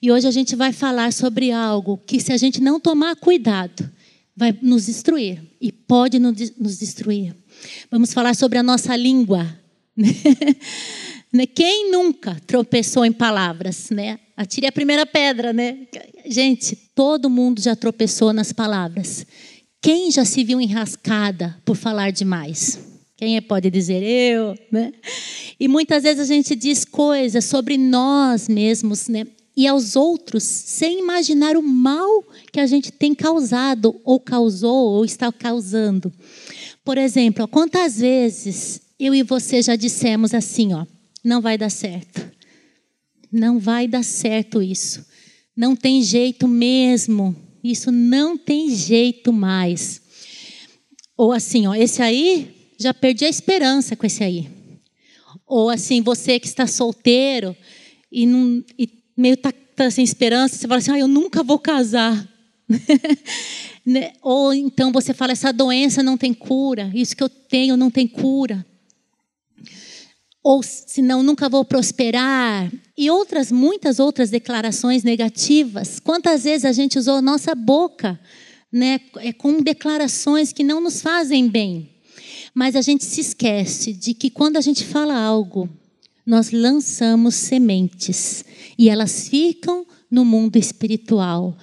E hoje a gente vai falar sobre algo que, se a gente não tomar cuidado, vai nos destruir e pode nos destruir. Vamos falar sobre a nossa língua. Né? Quem nunca tropeçou em palavras, né? Atire a primeira pedra, né? Gente, todo mundo já tropeçou nas palavras. Quem já se viu enrascada por falar demais? Quem pode dizer eu, né? E muitas vezes a gente diz coisas sobre nós mesmos, né? E aos outros, sem imaginar o mal que a gente tem causado, ou causou, ou está causando. Por exemplo, quantas vezes eu e você já dissemos assim, ó, não vai dar certo. Não vai dar certo isso. Não tem jeito mesmo. Isso não tem jeito mais. Ou assim, ó, esse aí já perdi a esperança com esse aí. Ou assim, você que está solteiro e, não, e meio tá, tá, sem esperança, você fala assim, ah, eu nunca vou casar. Né? Ou então você fala, essa doença não tem cura, isso que eu tenho não tem cura. Ou senão nunca vou prosperar. E outras, muitas outras declarações negativas. Quantas vezes a gente usou nossa boca né, é com declarações que não nos fazem bem. Mas a gente se esquece de que quando a gente fala algo, nós lançamos sementes e elas ficam no mundo espiritual.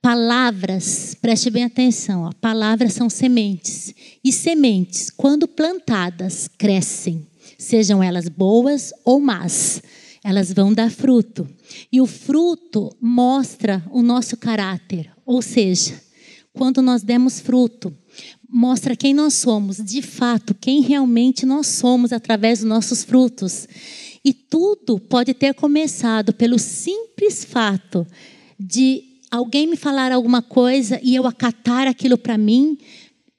Palavras, preste bem atenção, ó, palavras são sementes. E sementes, quando plantadas, crescem, sejam elas boas ou más. Elas vão dar fruto. E o fruto mostra o nosso caráter. Ou seja, quando nós demos fruto, mostra quem nós somos, de fato, quem realmente nós somos através dos nossos frutos. E tudo pode ter começado pelo simples fato de alguém me falar alguma coisa e eu acatar aquilo para mim,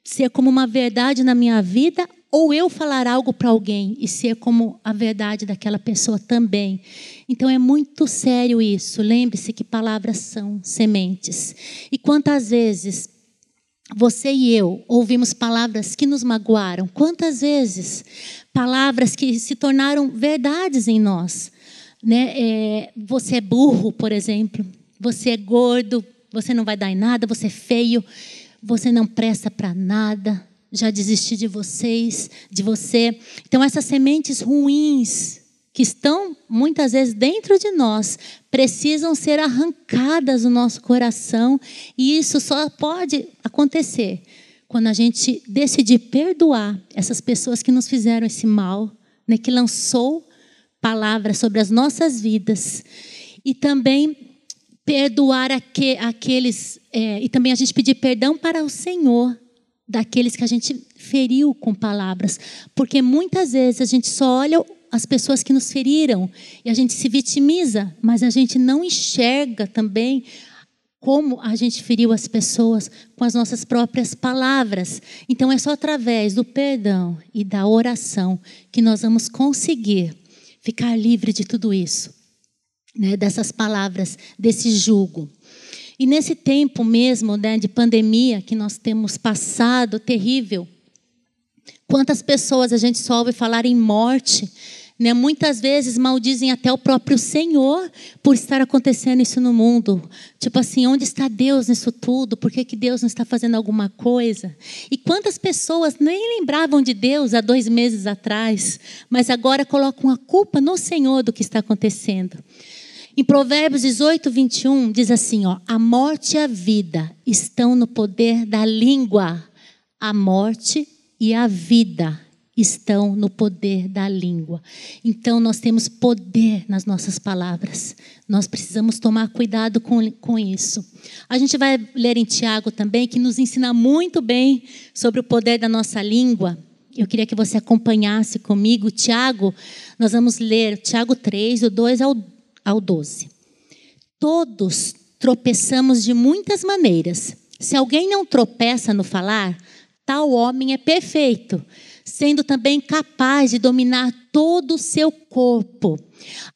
ser como uma verdade na minha vida, ou eu falar algo para alguém e ser como a verdade daquela pessoa também. Então é muito sério isso. Lembre-se que palavras são sementes. E quantas vezes você e eu ouvimos palavras que nos magoaram. Quantas vezes? Palavras que se tornaram verdades em nós. Né? É, você é burro, por exemplo. Você é gordo. Você não vai dar em nada. Você é feio. Você não presta para nada. Já desisti de vocês, de você. Então, essas sementes ruins que estão muitas vezes dentro de nós precisam ser arrancadas do nosso coração e isso só pode acontecer quando a gente decidir perdoar essas pessoas que nos fizeram esse mal, né, que lançou palavras sobre as nossas vidas e também perdoar aqu aqueles é, e também a gente pedir perdão para o Senhor daqueles que a gente feriu com palavras, porque muitas vezes a gente só olha as pessoas que nos feriram e a gente se vitimiza, mas a gente não enxerga também como a gente feriu as pessoas com as nossas próprias palavras. Então é só através do perdão e da oração que nós vamos conseguir ficar livre de tudo isso, né? dessas palavras, desse jugo. E nesse tempo mesmo né, de pandemia que nós temos passado, terrível, quantas pessoas a gente só ouve falar em morte, né? Muitas vezes maldizem até o próprio Senhor por estar acontecendo isso no mundo. Tipo assim, onde está Deus nisso tudo? Por que, que Deus não está fazendo alguma coisa? E quantas pessoas nem lembravam de Deus há dois meses atrás, mas agora colocam a culpa no Senhor do que está acontecendo. Em Provérbios 18, 21, diz assim: ó, a morte e a vida estão no poder da língua. A morte e a vida estão no poder da língua. Então, nós temos poder nas nossas palavras. Nós precisamos tomar cuidado com, com isso. A gente vai ler em Tiago também, que nos ensina muito bem sobre o poder da nossa língua. Eu queria que você acompanhasse comigo. Tiago, nós vamos ler Tiago 3, do 2 ao, ao 12. Todos tropeçamos de muitas maneiras. Se alguém não tropeça no falar, tal homem é perfeito sendo também capaz de dominar todo o seu corpo.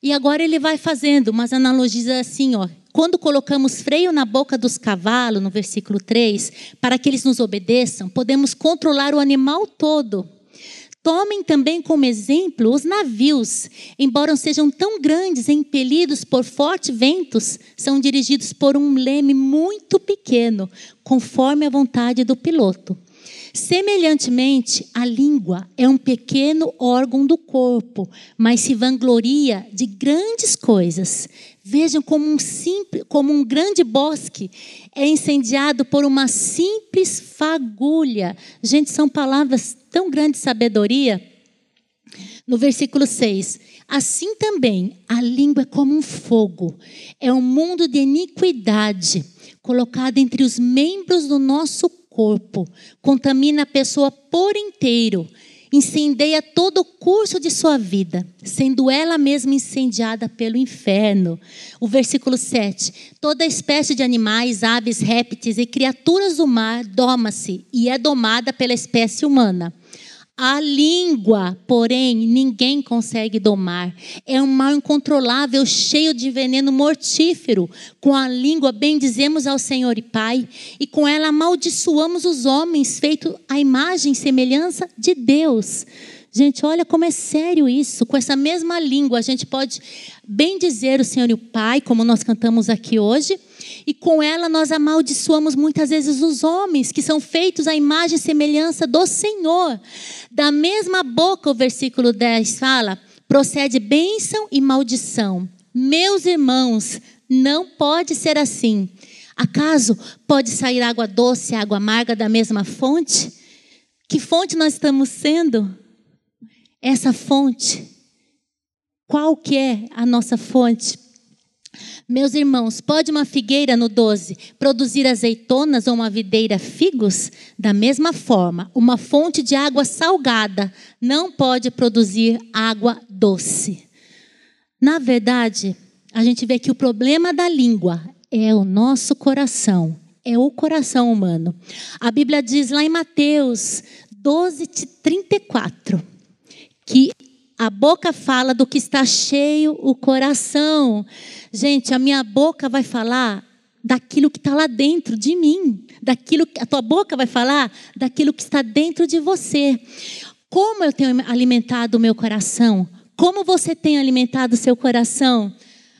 E agora ele vai fazendo umas analogias assim, ó. Quando colocamos freio na boca dos cavalos, no versículo 3, para que eles nos obedeçam, podemos controlar o animal todo. Tomem também como exemplo os navios, embora sejam tão grandes e impelidos por fortes ventos, são dirigidos por um leme muito pequeno, conforme a vontade do piloto. Semelhantemente, a língua é um pequeno órgão do corpo, mas se vangloria de grandes coisas. Vejam como um, simples, como um grande bosque é incendiado por uma simples fagulha. Gente, são palavras tão grande sabedoria. No versículo 6, assim também a língua é como um fogo, é um mundo de iniquidade colocado entre os membros do nosso corpo, contamina a pessoa por inteiro, incendeia todo o curso de sua vida, sendo ela mesma incendiada pelo inferno. O versículo 7: Toda espécie de animais, aves, répteis e criaturas do mar doma-se e é domada pela espécie humana. A língua, porém, ninguém consegue domar. É um mal incontrolável, cheio de veneno mortífero. Com a língua bendizemos ao Senhor e Pai, e com ela amaldiçoamos os homens, feito à imagem e semelhança de Deus. Gente, olha como é sério isso. Com essa mesma língua, a gente pode bendizer o Senhor e o Pai, como nós cantamos aqui hoje, e com ela nós amaldiçoamos muitas vezes os homens, que são feitos à imagem e semelhança do Senhor. Da mesma boca, o versículo 10 fala: procede bênção e maldição. Meus irmãos, não pode ser assim. Acaso pode sair água doce e água amarga da mesma fonte? Que fonte nós estamos sendo? essa fonte. Qual que é a nossa fonte? Meus irmãos, pode uma figueira no 12 produzir azeitonas ou uma videira figos? Da mesma forma, uma fonte de água salgada não pode produzir água doce. Na verdade, a gente vê que o problema da língua é o nosso coração, é o coração humano. A Bíblia diz lá em Mateus 12, 34 que a boca fala do que está cheio o coração. Gente, a minha boca vai falar daquilo que está lá dentro de mim, daquilo a tua boca vai falar daquilo que está dentro de você. Como eu tenho alimentado o meu coração? Como você tem alimentado o seu coração?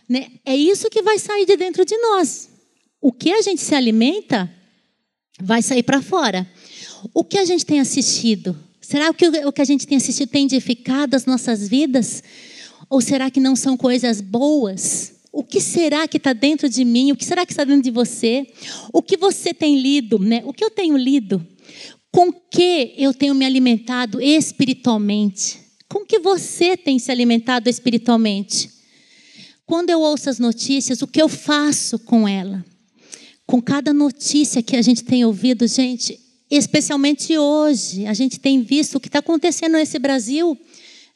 Né? É isso que vai sair de dentro de nós. O que a gente se alimenta vai sair para fora. O que a gente tem assistido? Será que o que a gente tem assistido tem edificado as nossas vidas? Ou será que não são coisas boas? O que será que está dentro de mim? O que será que está dentro de você? O que você tem lido? Né? O que eu tenho lido? Com que eu tenho me alimentado espiritualmente? Com que você tem se alimentado espiritualmente? Quando eu ouço as notícias, o que eu faço com ela? Com cada notícia que a gente tem ouvido, gente, especialmente hoje, a gente tem visto o que está acontecendo nesse Brasil,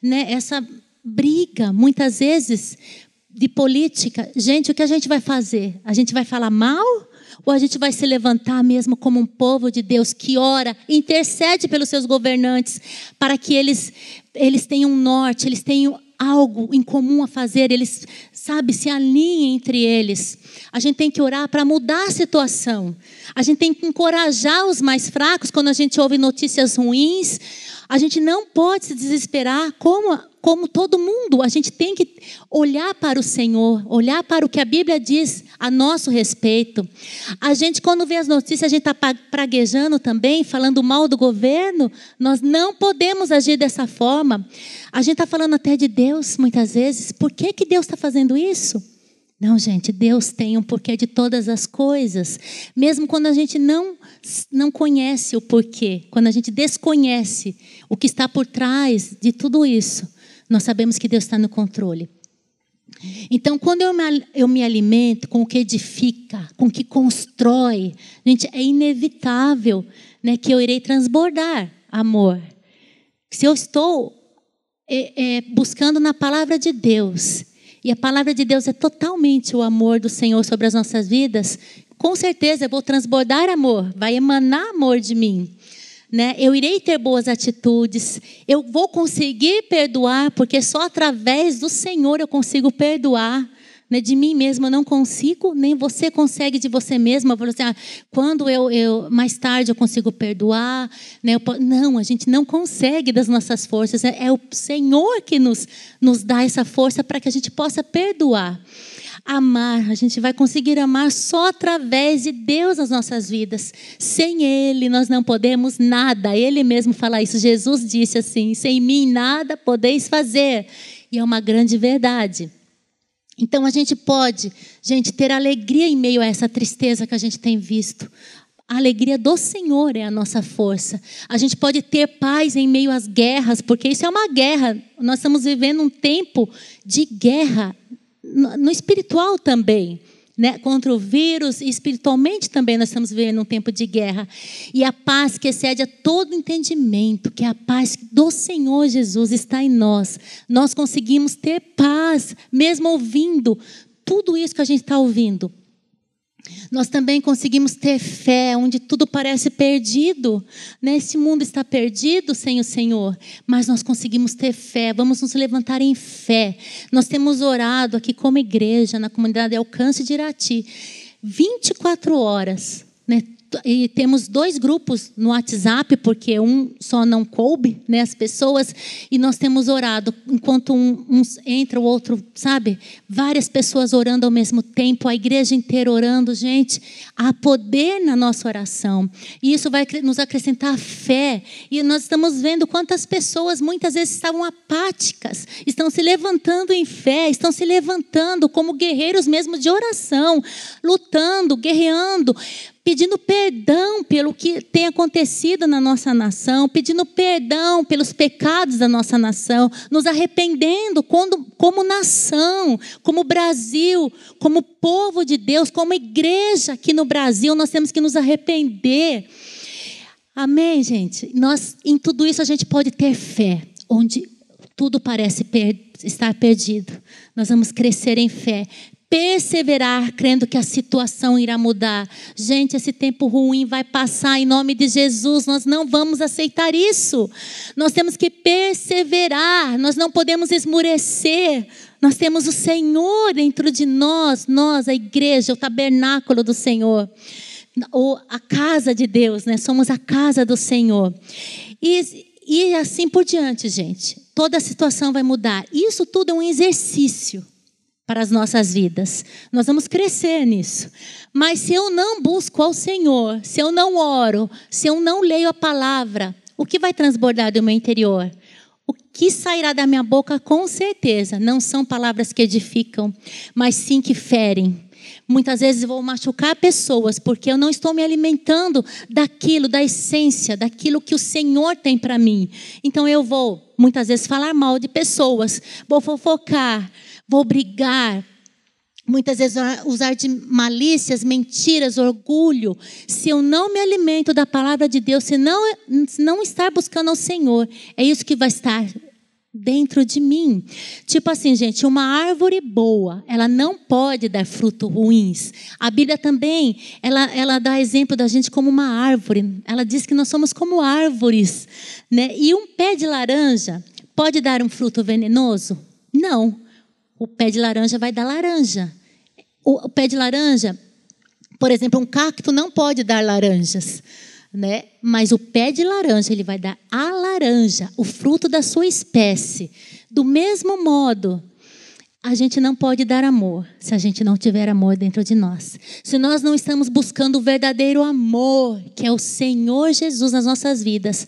né? essa briga, muitas vezes, de política. Gente, o que a gente vai fazer? A gente vai falar mal? Ou a gente vai se levantar mesmo como um povo de Deus que ora, intercede pelos seus governantes, para que eles, eles tenham um norte, eles tenham algo em comum a fazer, eles, sabe, se alinhem entre eles. A gente tem que orar para mudar a situação. A gente tem que encorajar os mais fracos quando a gente ouve notícias ruins. A gente não pode se desesperar como, como todo mundo. A gente tem que olhar para o Senhor, olhar para o que a Bíblia diz a nosso respeito. A gente, quando vê as notícias, a gente está praguejando também, falando mal do governo. Nós não podemos agir dessa forma. A gente está falando até de Deus muitas vezes. Por que, que Deus está fazendo isso? Não, gente, Deus tem um porquê de todas as coisas. Mesmo quando a gente não, não conhece o porquê, quando a gente desconhece o que está por trás de tudo isso, nós sabemos que Deus está no controle. Então, quando eu me, eu me alimento com o que edifica, com o que constrói, gente, é inevitável né, que eu irei transbordar amor. Se eu estou é, é, buscando na palavra de Deus, e a palavra de Deus é totalmente o amor do Senhor sobre as nossas vidas, com certeza eu vou transbordar amor, vai emanar amor de mim. Né? Eu irei ter boas atitudes, eu vou conseguir perdoar, porque só através do Senhor eu consigo perdoar. né, de mim mesma eu não consigo, nem você consegue de você mesma. Ah, quando eu, eu, mais tarde eu consigo perdoar, né, eu, não, a gente não consegue das nossas forças. É, é o Senhor que nos, nos dá essa força para que a gente possa perdoar. Amar, a gente vai conseguir amar só através de Deus nas nossas vidas. Sem Ele, nós não podemos nada. Ele mesmo fala isso. Jesus disse assim: sem mim nada podeis fazer. E é uma grande verdade. Então a gente pode, gente, ter alegria em meio a essa tristeza que a gente tem visto. A alegria do Senhor é a nossa força. A gente pode ter paz em meio às guerras, porque isso é uma guerra. Nós estamos vivendo um tempo de guerra no espiritual também né, contra o vírus, e espiritualmente também nós estamos vivendo um tempo de guerra. E a paz que excede a todo entendimento, que é a paz do Senhor Jesus está em nós. Nós conseguimos ter paz, mesmo ouvindo tudo isso que a gente está ouvindo. Nós também conseguimos ter fé onde tudo parece perdido. Né? Esse mundo está perdido sem o Senhor, mas nós conseguimos ter fé. Vamos nos levantar em fé. Nós temos orado aqui como igreja na comunidade Alcance de Irati 24 horas, né? E temos dois grupos no WhatsApp, porque um só não coube, né, as pessoas, e nós temos orado, enquanto um, um, entra, o outro, sabe? Várias pessoas orando ao mesmo tempo, a igreja inteira orando, gente, há poder na nossa oração, e isso vai nos acrescentar fé, e nós estamos vendo quantas pessoas muitas vezes estavam apáticas, estão se levantando em fé, estão se levantando como guerreiros mesmo de oração, lutando, guerreando, pedindo perdão pelo que tem acontecido na nossa nação, pedindo perdão pelos pecados da nossa nação, nos arrependendo como, como nação, como Brasil, como povo de Deus, como igreja aqui no Brasil, nós temos que nos arrepender. Amém, gente? Nós, em tudo isso a gente pode ter fé, onde tudo parece per estar perdido. Nós vamos crescer em fé, perseverar crendo que a situação irá mudar. Gente, esse tempo ruim vai passar em nome de Jesus. Nós não vamos aceitar isso. Nós temos que perseverar. Nós não podemos esmurecer. Nós temos o Senhor dentro de nós, nós, a igreja, o tabernáculo do Senhor. Ou a casa de Deus, né? Somos a casa do Senhor. E, e assim por diante, gente. Toda a situação vai mudar. Isso tudo é um exercício para as nossas vidas. Nós vamos crescer nisso. Mas se eu não busco ao Senhor, se eu não oro, se eu não leio a palavra, o que vai transbordar do meu interior? O que sairá da minha boca, com certeza, não são palavras que edificam, mas sim que ferem. Muitas vezes vou machucar pessoas porque eu não estou me alimentando daquilo, da essência, daquilo que o Senhor tem para mim. Então eu vou, muitas vezes, falar mal de pessoas, vou fofocar, vou brigar, muitas vezes usar de malícias, mentiras, orgulho, se eu não me alimento da palavra de Deus, se não, se não estar buscando ao Senhor, é isso que vai estar dentro de mim. Tipo assim, gente, uma árvore boa, ela não pode dar frutos ruins. A Bíblia também, ela, ela dá exemplo da gente como uma árvore. Ela diz que nós somos como árvores, né? E um pé de laranja pode dar um fruto venenoso? Não o pé de laranja vai dar laranja. O, pé de laranja, por exemplo, um cacto não pode dar laranjas, né? Mas o pé de laranja ele vai dar a laranja, o fruto da sua espécie. Do mesmo modo, a gente não pode dar amor se a gente não tiver amor dentro de nós. Se nós não estamos buscando o verdadeiro amor, que é o Senhor Jesus nas nossas vidas,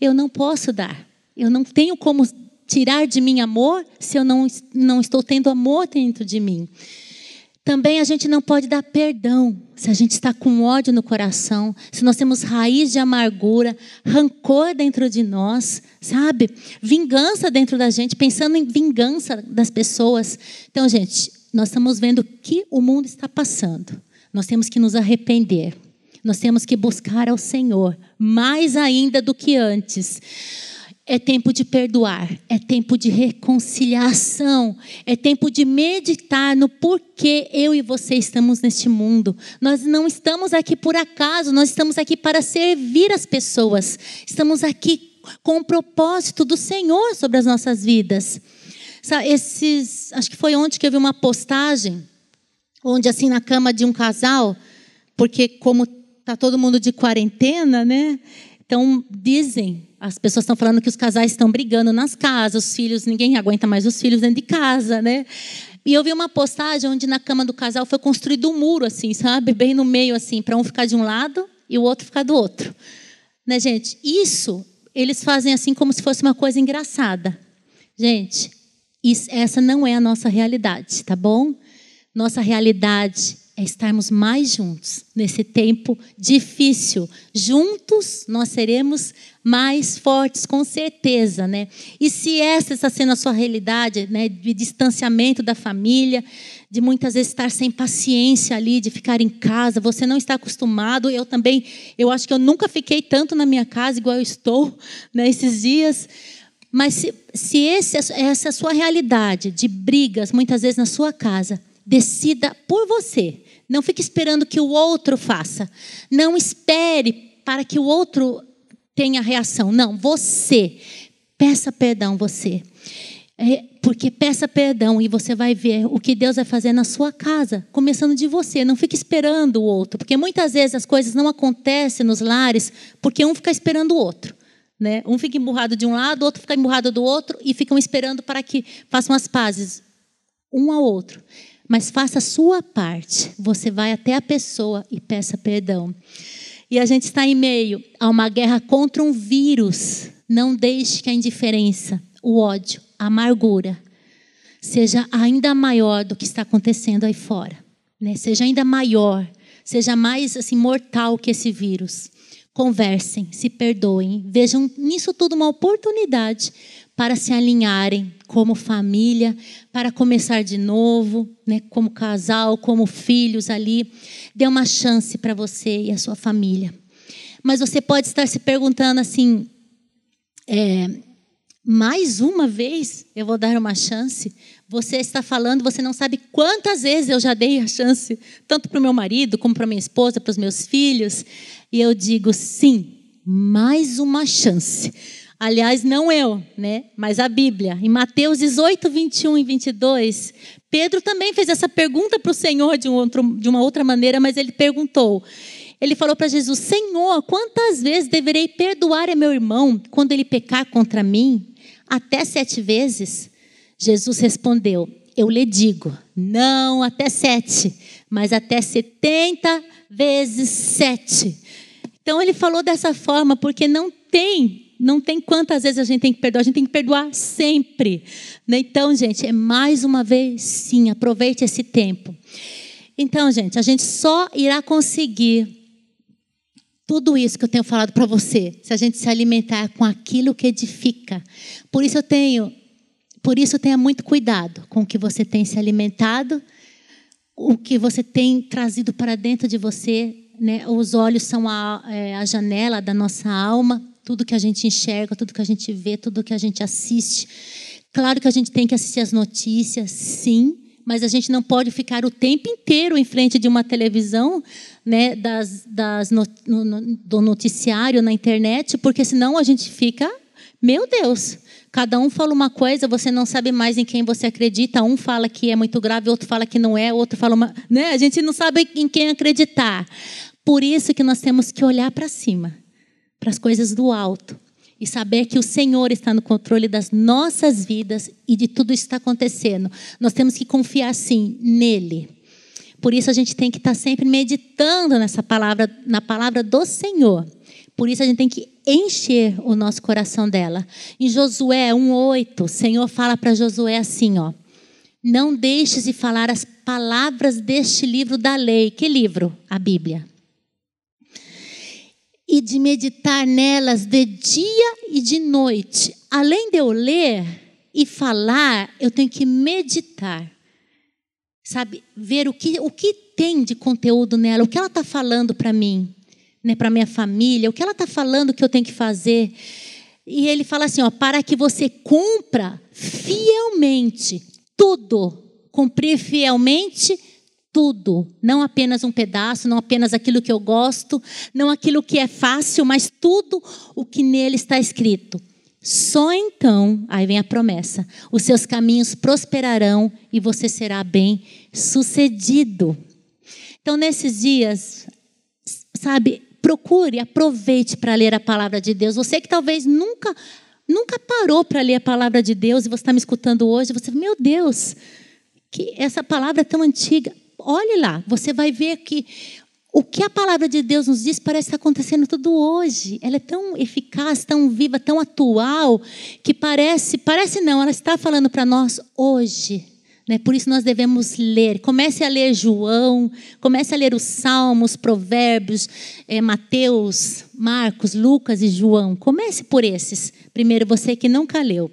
eu não posso dar. Eu não tenho como tirar de mim amor se eu não, não estou tendo amor dentro de mim. Também a gente não pode dar perdão se a gente está com ódio no coração, se nós temos raiz de amargura, rancor dentro de nós, sabe? Vingança dentro da gente, pensando em vingança das pessoas. Então, gente, nós estamos vendo o que o mundo está passando. Nós temos que nos arrepender. Nós temos que buscar ao Senhor mais ainda do que antes. É tempo de perdoar, é tempo de reconciliação, é tempo de meditar no porquê eu e você estamos neste mundo. Nós não estamos aqui por acaso, nós estamos aqui para servir as pessoas. Estamos aqui com o propósito do Senhor sobre as nossas vidas. Esses, acho que foi ontem que eu vi uma postagem onde assim na cama de um casal, porque como tá todo mundo de quarentena, né? Então dizem, as pessoas estão falando que os casais estão brigando nas casas, os filhos, ninguém aguenta mais os filhos dentro de casa, né? E eu vi uma postagem onde na cama do casal foi construído um muro assim, sabe? Bem no meio assim, para um ficar de um lado e o outro ficar do outro. Né, gente? Isso eles fazem assim como se fosse uma coisa engraçada. Gente, isso, essa não é a nossa realidade, tá bom? Nossa realidade é estarmos mais juntos nesse tempo difícil. Juntos nós seremos mais fortes, com certeza, né? E se essa está sendo a sua realidade, né, de distanciamento da família, de muitas vezes estar sem paciência ali, de ficar em casa, você não está acostumado. Eu também, eu acho que eu nunca fiquei tanto na minha casa igual eu estou né, esses dias. Mas se, se esse, essa é a sua realidade de brigas, muitas vezes na sua casa, decida por você. Não fique esperando que o outro faça. Não espere para que o outro tenha reação. Não, você. Peça perdão, você. É, porque peça perdão e você vai ver o que Deus vai fazer na sua casa, começando de você. Não fique esperando o outro, porque muitas vezes as coisas não acontecem nos lares porque um fica esperando o outro. Né? Um fica emburrado de um lado, o outro fica emburrado do outro e ficam esperando para que façam as pazes um ao outro. Mas faça a sua parte. Você vai até a pessoa e peça perdão. E a gente está em meio a uma guerra contra um vírus. Não deixe que a indiferença, o ódio, a amargura seja ainda maior do que está acontecendo aí fora. Né? Seja ainda maior, seja mais assim mortal que esse vírus. Conversem, se perdoem, vejam nisso tudo uma oportunidade para se alinharem como família, para começar de novo, né, como casal, como filhos ali. Dê uma chance para você e a sua família. Mas você pode estar se perguntando assim: é, mais uma vez eu vou dar uma chance? Você está falando, você não sabe quantas vezes eu já dei a chance, tanto para o meu marido, como para minha esposa, para os meus filhos. E eu digo: sim, mais uma chance Aliás, não eu, né? mas a Bíblia. Em Mateus 18, 21 e 22, Pedro também fez essa pergunta para o Senhor de, um outro, de uma outra maneira, mas ele perguntou. Ele falou para Jesus: Senhor, quantas vezes deverei perdoar a meu irmão quando ele pecar contra mim? Até sete vezes? Jesus respondeu: Eu lhe digo, não até sete, mas até setenta vezes sete. Então ele falou dessa forma porque não tem não tem quantas vezes a gente tem que perdoar, a gente tem que perdoar sempre. Né? Então, gente, é mais uma vez, sim, aproveite esse tempo. Então, gente, a gente só irá conseguir tudo isso que eu tenho falado para você, se a gente se alimentar com aquilo que edifica. Por isso eu tenho, por isso tenha muito cuidado com o que você tem se alimentado, o que você tem trazido para dentro de você. Né? Os olhos são a, é, a janela da nossa alma tudo que a gente enxerga, tudo que a gente vê, tudo que a gente assiste. Claro que a gente tem que assistir as notícias, sim, mas a gente não pode ficar o tempo inteiro em frente de uma televisão, né, das, das no, no, do noticiário na internet, porque senão a gente fica, meu Deus, cada um fala uma coisa, você não sabe mais em quem você acredita. Um fala que é muito grave, outro fala que não é, outro fala uma, né? A gente não sabe em quem acreditar. Por isso que nós temos que olhar para cima para as coisas do alto e saber que o Senhor está no controle das nossas vidas e de tudo isso que está acontecendo. Nós temos que confiar sim nele. Por isso a gente tem que estar sempre meditando nessa palavra, na palavra do Senhor. Por isso a gente tem que encher o nosso coração dela. Em Josué 1:8, o Senhor fala para Josué assim, ó: Não deixes de falar as palavras deste livro da lei. Que livro? A Bíblia e de meditar nelas de dia e de noite. Além de eu ler e falar, eu tenho que meditar. Sabe, ver o que, o que tem de conteúdo nela, o que ela está falando para mim, né, para minha família, o que ela está falando que eu tenho que fazer. E ele fala assim: ó, para que você cumpra fielmente tudo, cumprir fielmente tudo, não apenas um pedaço, não apenas aquilo que eu gosto, não aquilo que é fácil, mas tudo o que nele está escrito. Só então, aí vem a promessa: os seus caminhos prosperarão e você será bem sucedido. Então, nesses dias, sabe, procure, aproveite para ler a palavra de Deus. Você que talvez nunca, nunca parou para ler a palavra de Deus e você está me escutando hoje, você, meu Deus, que essa palavra é tão antiga. Olhe lá, você vai ver que o que a palavra de Deus nos diz parece estar acontecendo tudo hoje. Ela é tão eficaz, tão viva, tão atual, que parece, parece não, ela está falando para nós hoje. Né? Por isso nós devemos ler. Comece a ler João, comece a ler os Salmos, Provérbios, é, Mateus, Marcos, Lucas e João. Comece por esses. Primeiro, você que nunca leu.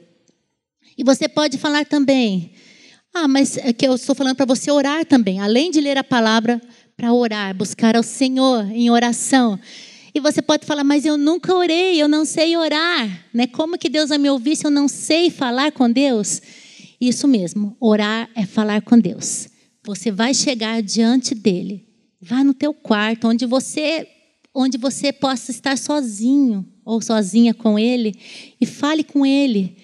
E você pode falar também. Ah, mas é que eu estou falando para você orar também. Além de ler a palavra, para orar, buscar ao Senhor em oração. E você pode falar, mas eu nunca orei, eu não sei orar. Né? Como que Deus vai me ouvir se eu não sei falar com Deus? Isso mesmo, orar é falar com Deus. Você vai chegar diante dele. Vá no teu quarto, onde você, onde você possa estar sozinho ou sozinha com ele e fale com ele.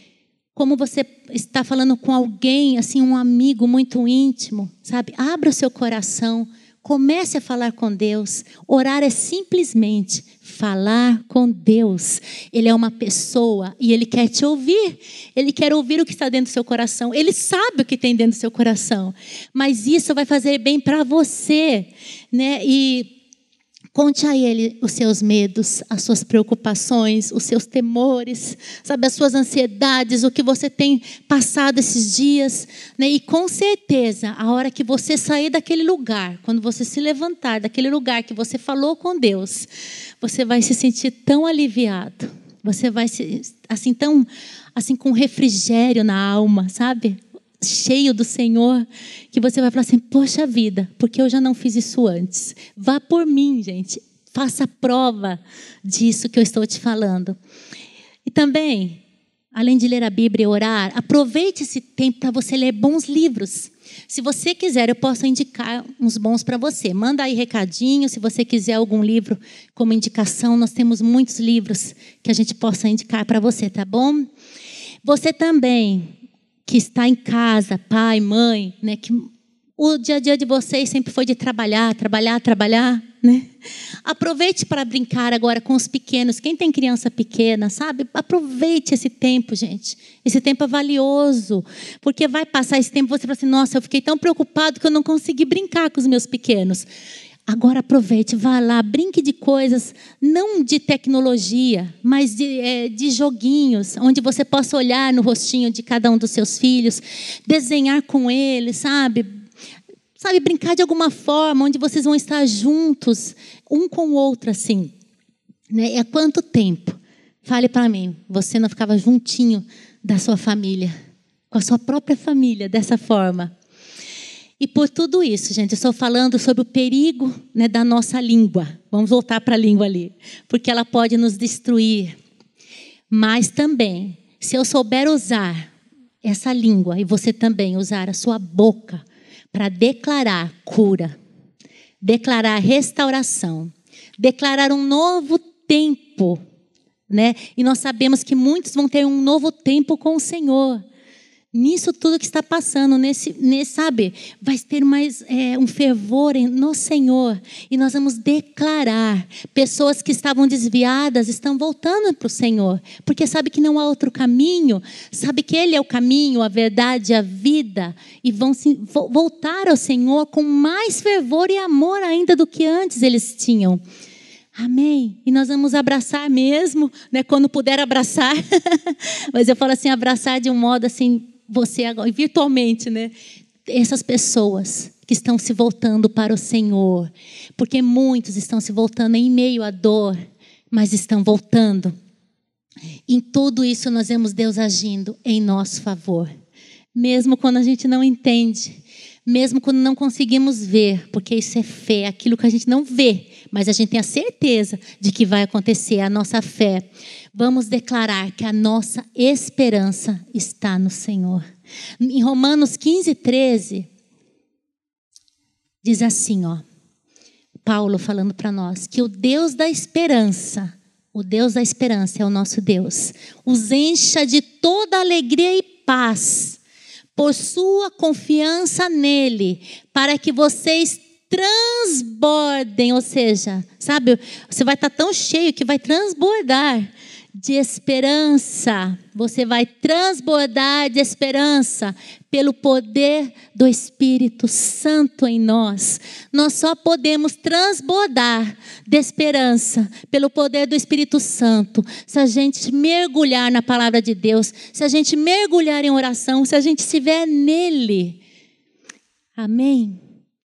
Como você está falando com alguém, assim, um amigo muito íntimo, sabe? Abra o seu coração Comece a falar com Deus. Orar é simplesmente falar com Deus. Ele é uma pessoa e ele quer te ouvir. Ele quer ouvir o que está dentro do seu coração. Ele sabe o que tem dentro do seu coração. Mas isso vai fazer bem para você, né? E Conte a Ele os seus medos, as suas preocupações, os seus temores, sabe, as suas ansiedades, o que você tem passado esses dias. Né? E com certeza, a hora que você sair daquele lugar, quando você se levantar daquele lugar que você falou com Deus, você vai se sentir tão aliviado. Você vai se assim tão assim com refrigério na alma, sabe? Cheio do Senhor, que você vai falar assim: Poxa vida, porque eu já não fiz isso antes. Vá por mim, gente. Faça prova disso que eu estou te falando. E também, além de ler a Bíblia e orar, aproveite esse tempo para você ler bons livros. Se você quiser, eu posso indicar uns bons para você. Manda aí recadinho, se você quiser algum livro como indicação, nós temos muitos livros que a gente possa indicar para você, tá bom? Você também que está em casa, pai, mãe, né, que o dia a dia de vocês sempre foi de trabalhar, trabalhar, trabalhar, né? Aproveite para brincar agora com os pequenos. Quem tem criança pequena, sabe? Aproveite esse tempo, gente. Esse tempo é valioso, porque vai passar esse tempo você fala assim: "Nossa, eu fiquei tão preocupado que eu não consegui brincar com os meus pequenos". Agora aproveite, vá lá, brinque de coisas, não de tecnologia, mas de, é, de joguinhos, onde você possa olhar no rostinho de cada um dos seus filhos, desenhar com eles, sabe? Sabe, brincar de alguma forma, onde vocês vão estar juntos, um com o outro, assim. Né? Há quanto tempo? Fale para mim, você não ficava juntinho da sua família, com a sua própria família, dessa forma. E por tudo isso, gente, eu estou falando sobre o perigo né, da nossa língua. Vamos voltar para a língua ali, porque ela pode nos destruir. Mas também, se eu souber usar essa língua e você também usar a sua boca para declarar cura, declarar restauração, declarar um novo tempo, né? E nós sabemos que muitos vão ter um novo tempo com o Senhor nisso tudo que está passando, nesse, nesse sabe, vai ter mais é, um fervor no Senhor e nós vamos declarar pessoas que estavam desviadas estão voltando para o Senhor, porque sabe que não há outro caminho, sabe que Ele é o caminho, a verdade, a vida e vão se, voltar ao Senhor com mais fervor e amor ainda do que antes eles tinham. Amém. E nós vamos abraçar mesmo, né, quando puder abraçar. Mas eu falo assim, abraçar de um modo assim você agora, virtualmente, né? Essas pessoas que estão se voltando para o Senhor, porque muitos estão se voltando em meio à dor, mas estão voltando. Em tudo isso nós vemos Deus agindo em nosso favor, mesmo quando a gente não entende, mesmo quando não conseguimos ver, porque isso é fé, aquilo que a gente não vê, mas a gente tem a certeza de que vai acontecer, a nossa fé. Vamos declarar que a nossa esperança está no Senhor. Em Romanos 15, 13, diz assim, ó. Paulo falando para nós que o Deus da esperança O Deus da esperança é o nosso Deus. Os encha de toda alegria e paz por sua confiança nele, para que vocês transbordem, ou seja, sabe, você vai estar tão cheio que vai transbordar de esperança. Você vai transbordar de esperança pelo poder do Espírito Santo em nós. Nós só podemos transbordar de esperança pelo poder do Espírito Santo se a gente mergulhar na palavra de Deus, se a gente mergulhar em oração, se a gente estiver nele. Amém.